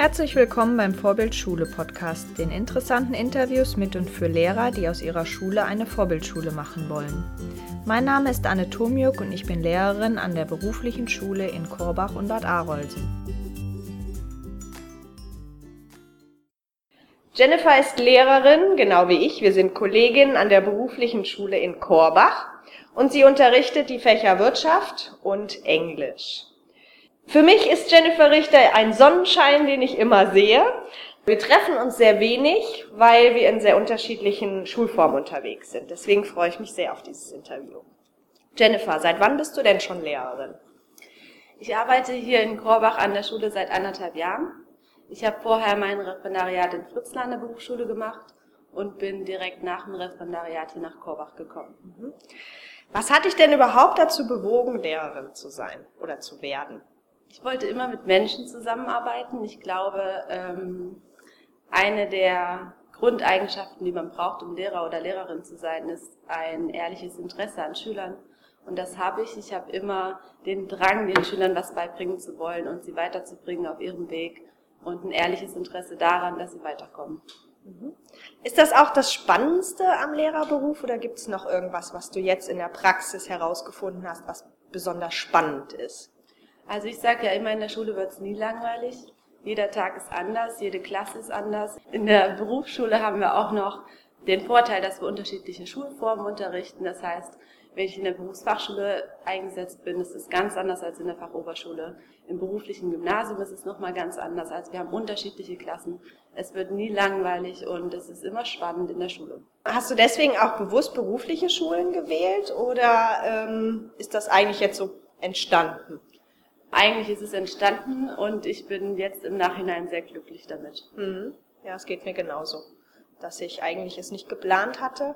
Herzlich willkommen beim Vorbildschule Podcast, den interessanten Interviews mit und für Lehrer, die aus ihrer Schule eine Vorbildschule machen wollen. Mein Name ist Anne Tomjuk und ich bin Lehrerin an der beruflichen Schule in Korbach und Bad Arolsen. Jennifer ist Lehrerin, genau wie ich. Wir sind Kolleginnen an der beruflichen Schule in Korbach und sie unterrichtet die Fächer Wirtschaft und Englisch. Für mich ist Jennifer Richter ein Sonnenschein, den ich immer sehe. Wir treffen uns sehr wenig, weil wir in sehr unterschiedlichen Schulformen unterwegs sind. Deswegen freue ich mich sehr auf dieses Interview. Jennifer, seit wann bist du denn schon Lehrerin? Ich arbeite hier in Korbach an der Schule seit anderthalb Jahren. Ich habe vorher mein Referendariat in Fritzlar an der Berufsschule gemacht und bin direkt nach dem Referendariat hier nach Korbach gekommen. Mhm. Was hat dich denn überhaupt dazu bewogen, Lehrerin zu sein oder zu werden? Ich wollte immer mit Menschen zusammenarbeiten. Ich glaube, ähm, eine der Grundeigenschaften, die man braucht, um Lehrer oder Lehrerin zu sein, ist ein ehrliches Interesse an Schülern. Und das habe ich. Ich habe immer den Drang, den Schülern was beibringen zu wollen und sie weiterzubringen auf ihrem Weg und ein ehrliches Interesse daran, dass sie weiterkommen. Mhm. Ist das auch das Spannendste am Lehrerberuf oder gibt es noch irgendwas, was du jetzt in der Praxis herausgefunden hast, was besonders spannend ist? Also ich sage ja immer, in der Schule wird es nie langweilig. Jeder Tag ist anders, jede Klasse ist anders. In der Berufsschule haben wir auch noch den Vorteil, dass wir unterschiedliche Schulformen unterrichten. Das heißt, wenn ich in der Berufsfachschule eingesetzt bin, ist es ganz anders als in der Fachoberschule. Im beruflichen Gymnasium ist es nochmal ganz anders. Also wir haben unterschiedliche Klassen. Es wird nie langweilig und es ist immer spannend in der Schule. Hast du deswegen auch bewusst berufliche Schulen gewählt oder ähm, ist das eigentlich jetzt so entstanden? Eigentlich ist es entstanden und ich bin jetzt im Nachhinein sehr glücklich damit. Mhm. Ja, es geht mir genauso, dass ich eigentlich es nicht geplant hatte,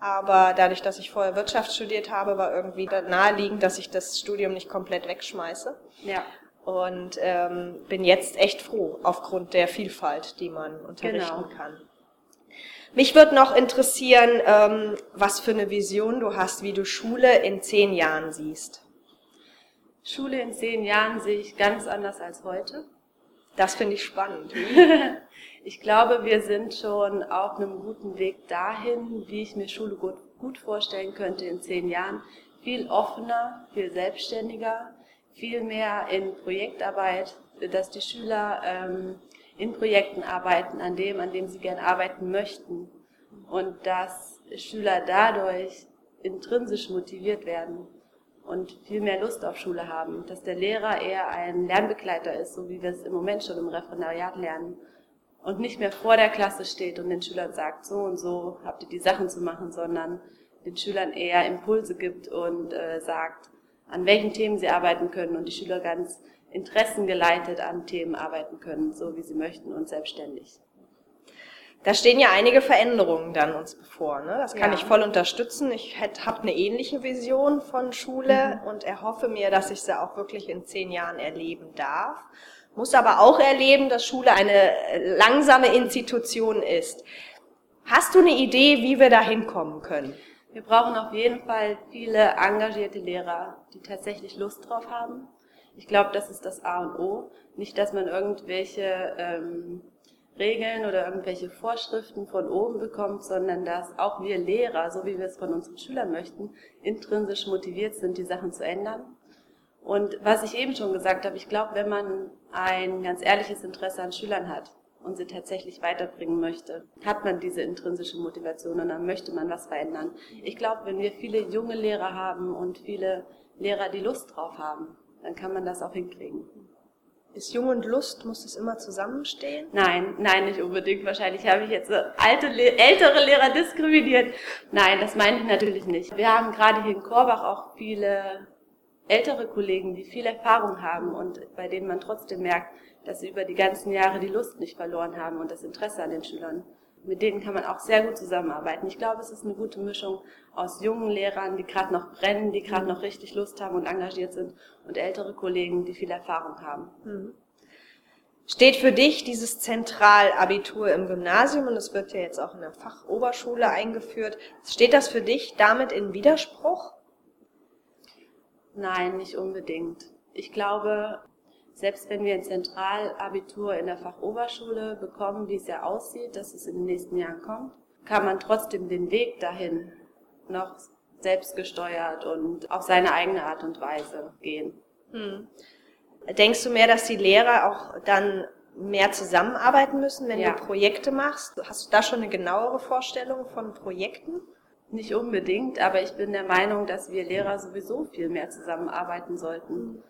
aber dadurch, dass ich vorher Wirtschaft studiert habe, war irgendwie naheliegend, dass ich das Studium nicht komplett wegschmeiße. Ja. Und ähm, bin jetzt echt froh aufgrund der Vielfalt, die man unterrichten genau. kann. Mich würde noch interessieren, ähm, was für eine Vision du hast, wie du Schule in zehn Jahren siehst. Schule in zehn Jahren sehe ich ganz anders als heute. Das finde ich spannend. ich glaube, wir sind schon auf einem guten Weg dahin, wie ich mir Schule gut, gut vorstellen könnte in zehn Jahren. Viel offener, viel selbstständiger, viel mehr in Projektarbeit, dass die Schüler ähm, in Projekten arbeiten, an dem, an dem sie gern arbeiten möchten. Und dass Schüler dadurch intrinsisch motiviert werden und viel mehr Lust auf Schule haben, dass der Lehrer eher ein Lernbegleiter ist, so wie wir es im Moment schon im Referendariat lernen und nicht mehr vor der Klasse steht und den Schülern sagt, so und so habt ihr die Sachen zu machen, sondern den Schülern eher Impulse gibt und äh, sagt, an welchen Themen sie arbeiten können und die Schüler ganz interessengeleitet an Themen arbeiten können, so wie sie möchten und selbstständig. Da stehen ja einige Veränderungen dann uns bevor. Ne? Das kann ja. ich voll unterstützen. Ich habe eine ähnliche Vision von Schule mhm. und erhoffe mir, dass ich sie auch wirklich in zehn Jahren erleben darf. Muss aber auch erleben, dass Schule eine langsame Institution ist. Hast du eine Idee, wie wir da hinkommen können? Wir brauchen auf jeden Fall viele engagierte Lehrer, die tatsächlich Lust drauf haben. Ich glaube, das ist das A und O. Nicht, dass man irgendwelche ähm, Regeln oder irgendwelche Vorschriften von oben bekommt, sondern dass auch wir Lehrer, so wie wir es von unseren Schülern möchten, intrinsisch motiviert sind, die Sachen zu ändern. Und was ich eben schon gesagt habe, ich glaube, wenn man ein ganz ehrliches Interesse an Schülern hat und sie tatsächlich weiterbringen möchte, hat man diese intrinsische Motivation und dann möchte man was verändern. Ich glaube, wenn wir viele junge Lehrer haben und viele Lehrer, die Lust drauf haben, dann kann man das auch hinkriegen. Ist Jung und Lust, muss es immer zusammenstehen? Nein, nein, nicht unbedingt. Wahrscheinlich habe ich jetzt alte, ältere Lehrer diskriminiert. Nein, das meine ich natürlich nicht. Wir haben gerade hier in Korbach auch viele ältere Kollegen, die viel Erfahrung haben und bei denen man trotzdem merkt, dass sie über die ganzen Jahre die Lust nicht verloren haben und das Interesse an den Schülern mit denen kann man auch sehr gut zusammenarbeiten. Ich glaube, es ist eine gute Mischung aus jungen Lehrern, die gerade noch brennen, die gerade noch richtig Lust haben und engagiert sind und ältere Kollegen, die viel Erfahrung haben. Mhm. Steht für dich dieses Zentralabitur im Gymnasium und es wird ja jetzt auch in der Fachoberschule eingeführt. Steht das für dich damit in Widerspruch? Nein, nicht unbedingt. Ich glaube, selbst wenn wir ein Zentralabitur in der Fachoberschule bekommen, wie es ja aussieht, dass es in den nächsten Jahren kommt, kann man trotzdem den Weg dahin noch selbstgesteuert und auf seine eigene Art und Weise gehen. Hm. Denkst du mehr, dass die Lehrer auch dann mehr zusammenarbeiten müssen, wenn ja. du Projekte machst? Hast du da schon eine genauere Vorstellung von Projekten? Nicht unbedingt, aber ich bin der Meinung, dass wir Lehrer sowieso viel mehr zusammenarbeiten sollten. Mhm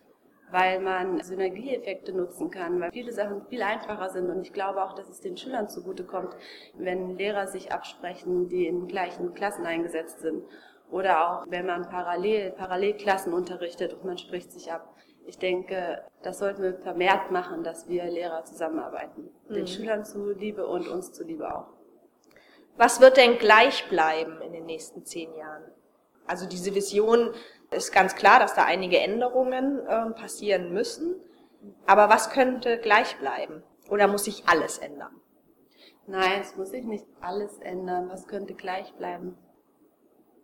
weil man Synergieeffekte nutzen kann, weil viele Sachen viel einfacher sind. Und ich glaube auch, dass es den Schülern zugutekommt, wenn Lehrer sich absprechen, die in gleichen Klassen eingesetzt sind. Oder auch, wenn man parallel, Parallelklassen unterrichtet und man spricht sich ab. Ich denke, das sollten wir vermehrt machen, dass wir Lehrer zusammenarbeiten. Mhm. Den Schülern zuliebe und uns zuliebe auch. Was wird denn gleich bleiben in den nächsten zehn Jahren? Also diese Vision ist ganz klar, dass da einige Änderungen äh, passieren müssen. Aber was könnte gleich bleiben? Oder muss sich alles ändern? Nein, es muss sich nicht alles ändern. Was könnte gleich bleiben?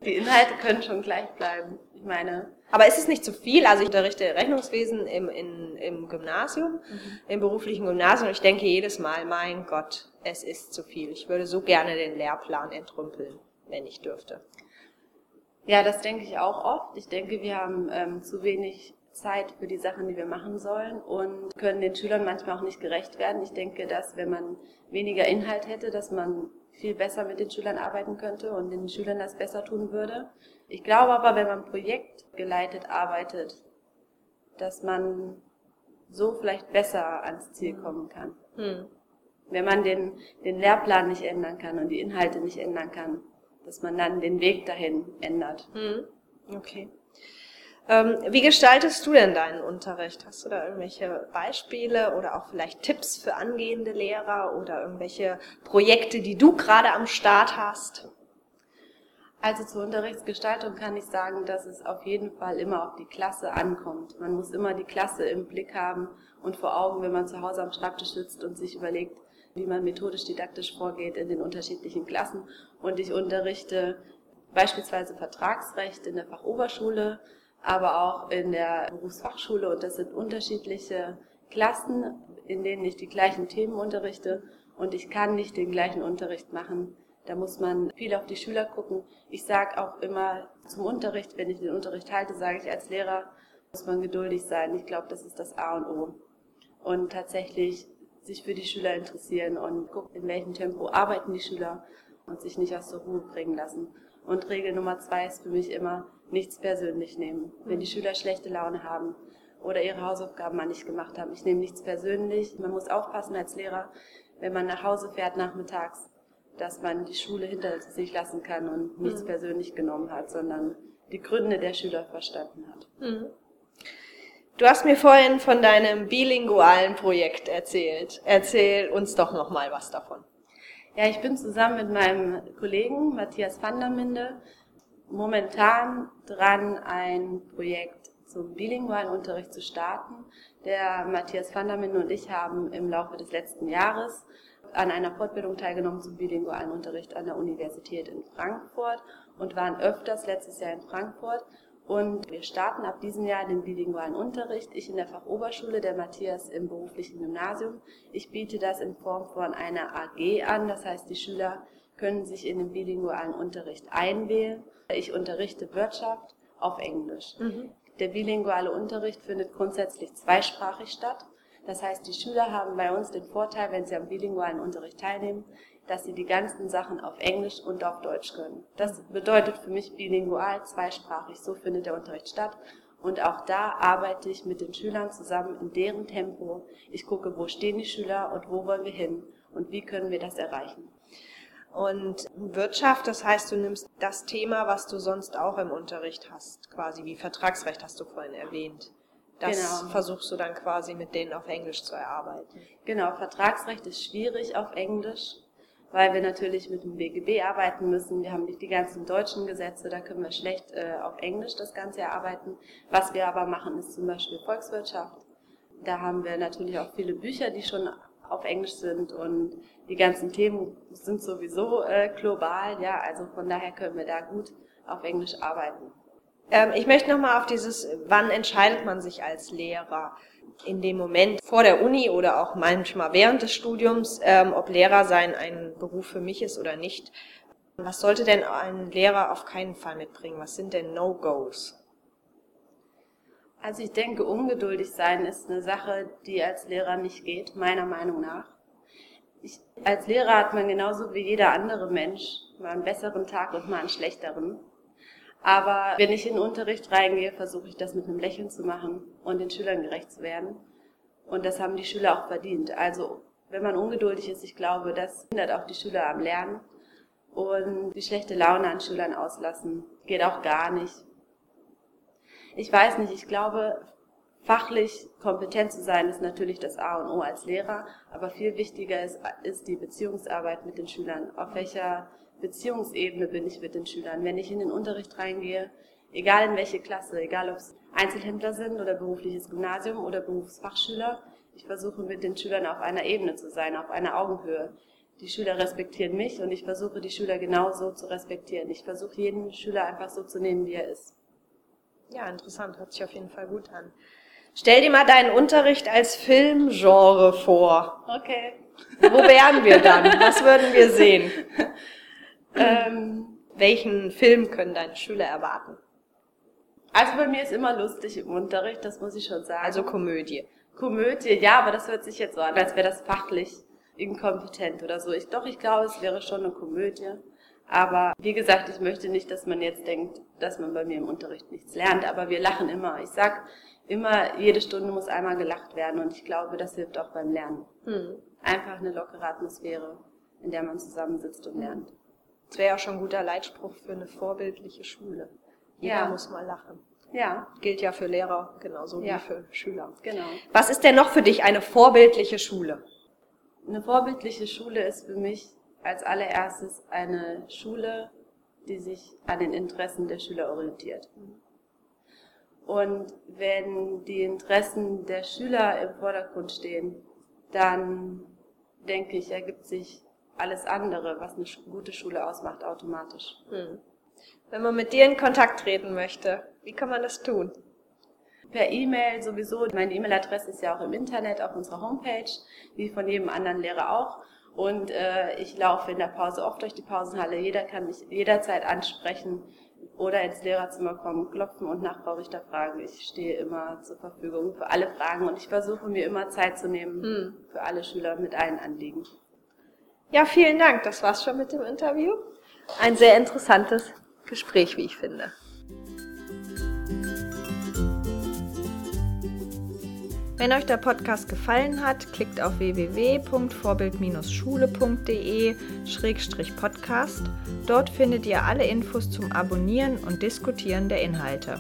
Die Inhalte können schon gleich bleiben. Ich meine. Aber ist es nicht zu viel? Also ich unterrichte Rechnungswesen im, in, im Gymnasium, mhm. im beruflichen Gymnasium. Und ich denke jedes Mal, mein Gott, es ist zu viel. Ich würde so gerne den Lehrplan entrümpeln, wenn ich dürfte. Ja, das denke ich auch oft. Ich denke, wir haben ähm, zu wenig Zeit für die Sachen, die wir machen sollen und können den Schülern manchmal auch nicht gerecht werden. Ich denke, dass wenn man weniger Inhalt hätte, dass man viel besser mit den Schülern arbeiten könnte und den Schülern das besser tun würde. Ich glaube aber, wenn man projektgeleitet arbeitet, dass man so vielleicht besser ans Ziel kommen kann. Hm. Wenn man den, den Lehrplan nicht ändern kann und die Inhalte nicht ändern kann, dass man dann den Weg dahin ändert. Hm. Okay. Ähm, wie gestaltest du denn deinen Unterricht? Hast du da irgendwelche Beispiele oder auch vielleicht Tipps für angehende Lehrer oder irgendwelche Projekte, die du gerade am Start hast? Also zur Unterrichtsgestaltung kann ich sagen, dass es auf jeden Fall immer auf die Klasse ankommt. Man muss immer die Klasse im Blick haben und vor Augen, wenn man zu Hause am Schreibtisch sitzt und sich überlegt, wie man methodisch-didaktisch vorgeht in den unterschiedlichen Klassen. Und ich unterrichte beispielsweise Vertragsrecht in der Fachoberschule, aber auch in der Berufsfachschule. Und das sind unterschiedliche Klassen, in denen ich die gleichen Themen unterrichte. Und ich kann nicht den gleichen Unterricht machen. Da muss man viel auf die Schüler gucken. Ich sage auch immer zum Unterricht, wenn ich den Unterricht halte, sage ich als Lehrer, muss man geduldig sein. Ich glaube, das ist das A und O. Und tatsächlich sich für die Schüler interessieren und gucken, in welchem Tempo arbeiten die Schüler und sich nicht aus der Ruhe bringen lassen. Und Regel Nummer zwei ist für mich immer, nichts persönlich nehmen. Wenn die Schüler schlechte Laune haben oder ihre Hausaufgaben mal nicht gemacht haben, ich nehme nichts persönlich. Man muss aufpassen als Lehrer, wenn man nach Hause fährt nachmittags, dass man die Schule hinter sich lassen kann und nichts mhm. persönlich genommen hat, sondern die Gründe der Schüler verstanden hat. Mhm. Du hast mir vorhin von deinem bilingualen Projekt erzählt. Erzähl uns doch noch mal was davon. Ja, ich bin zusammen mit meinem Kollegen Matthias van der Minde momentan dran, ein Projekt zum bilingualen Unterricht zu starten. Der Matthias van der Minde und ich haben im Laufe des letzten Jahres an einer Fortbildung teilgenommen zum bilingualen Unterricht an der Universität in Frankfurt und waren öfters letztes Jahr in Frankfurt und wir starten ab diesem Jahr den bilingualen Unterricht. Ich in der Fachoberschule, der Matthias im beruflichen Gymnasium. Ich biete das in Form von einer AG an. Das heißt, die Schüler können sich in den bilingualen Unterricht einwählen. Ich unterrichte Wirtschaft auf Englisch. Mhm. Der bilinguale Unterricht findet grundsätzlich zweisprachig statt. Das heißt, die Schüler haben bei uns den Vorteil, wenn sie am bilingualen Unterricht teilnehmen, dass sie die ganzen Sachen auf Englisch und auf Deutsch können. Das bedeutet für mich bilingual, zweisprachig. So findet der Unterricht statt. Und auch da arbeite ich mit den Schülern zusammen in deren Tempo. Ich gucke, wo stehen die Schüler und wo wollen wir hin und wie können wir das erreichen. Und Wirtschaft, das heißt, du nimmst das Thema, was du sonst auch im Unterricht hast, quasi wie Vertragsrecht hast du vorhin erwähnt. Das genau. versuchst du dann quasi mit denen auf Englisch zu erarbeiten. Genau, Vertragsrecht ist schwierig auf Englisch weil wir natürlich mit dem BGB arbeiten müssen. Wir haben nicht die ganzen deutschen Gesetze, da können wir schlecht äh, auf Englisch das Ganze erarbeiten. Was wir aber machen, ist zum Beispiel Volkswirtschaft. Da haben wir natürlich auch viele Bücher, die schon auf Englisch sind und die ganzen Themen sind sowieso äh, global, ja, also von daher können wir da gut auf Englisch arbeiten. Ähm, ich möchte nochmal auf dieses, wann entscheidet man sich als Lehrer? In dem Moment vor der Uni oder auch manchmal während des Studiums, ähm, ob Lehrer sein ein Beruf für mich ist oder nicht. Was sollte denn ein Lehrer auf keinen Fall mitbringen? Was sind denn No-Gos? Also ich denke, ungeduldig sein ist eine Sache, die als Lehrer nicht geht, meiner Meinung nach. Ich, als Lehrer hat man genauso wie jeder andere Mensch mal einen besseren Tag und mal einen schlechteren. Aber wenn ich in den Unterricht reingehe, versuche ich das mit einem Lächeln zu machen und den Schülern gerecht zu werden. Und das haben die Schüler auch verdient. Also wenn man ungeduldig ist, ich glaube, das hindert auch die Schüler am Lernen. Und die schlechte Laune an Schülern auslassen geht auch gar nicht. Ich weiß nicht, ich glaube, fachlich kompetent zu sein ist natürlich das A und O als Lehrer, aber viel wichtiger ist, ist die Beziehungsarbeit mit den Schülern. Auf welcher Beziehungsebene bin ich mit den Schülern. Wenn ich in den Unterricht reingehe, egal in welche Klasse, egal ob es Einzelhändler sind oder berufliches Gymnasium oder Berufsfachschüler, ich versuche mit den Schülern auf einer Ebene zu sein, auf einer Augenhöhe. Die Schüler respektieren mich und ich versuche die Schüler genauso zu respektieren. Ich versuche jeden Schüler einfach so zu nehmen, wie er ist. Ja, interessant, hört sich auf jeden Fall gut an. Stell dir mal deinen Unterricht als Filmgenre vor. Okay. Wo wären wir dann? Was würden wir sehen? Ähm, welchen Film können deine Schüler erwarten? Also bei mir ist immer lustig im Unterricht, das muss ich schon sagen. Also Komödie. Komödie, ja, aber das hört sich jetzt so an, als wäre das fachlich inkompetent oder so. Ich, doch, ich glaube, es wäre schon eine Komödie. Aber wie gesagt, ich möchte nicht, dass man jetzt denkt, dass man bei mir im Unterricht nichts lernt. Aber wir lachen immer. Ich sag immer, jede Stunde muss einmal gelacht werden und ich glaube, das hilft auch beim Lernen. Hm. Einfach eine lockere Atmosphäre, in der man zusammensitzt und lernt. Das wäre ja schon ein guter Leitspruch für eine vorbildliche Schule. Jeder ja. muss mal lachen. Ja. Gilt ja für Lehrer genauso ja. wie für Schüler. Genau. Was ist denn noch für dich eine vorbildliche Schule? Eine vorbildliche Schule ist für mich als allererstes eine Schule, die sich an den Interessen der Schüler orientiert. Und wenn die Interessen der Schüler im Vordergrund stehen, dann denke ich, ergibt sich alles andere, was eine gute Schule ausmacht, automatisch. Hm. Wenn man mit dir in Kontakt treten möchte, wie kann man das tun? Per E-Mail sowieso. Meine E-Mail-Adresse ist ja auch im Internet auf unserer Homepage, wie von jedem anderen Lehrer auch. Und äh, ich laufe in der Pause oft durch die Pausenhalle. Jeder kann mich jederzeit ansprechen oder ins Lehrerzimmer kommen, klopfen und nach fragen. Ich stehe immer zur Verfügung für alle Fragen und ich versuche mir immer Zeit zu nehmen hm. für alle Schüler mit allen Anliegen. Ja, vielen Dank. Das war's schon mit dem Interview. Ein sehr interessantes Gespräch, wie ich finde. Wenn euch der Podcast gefallen hat, klickt auf www.vorbild-schule.de-podcast. Dort findet ihr alle Infos zum Abonnieren und Diskutieren der Inhalte.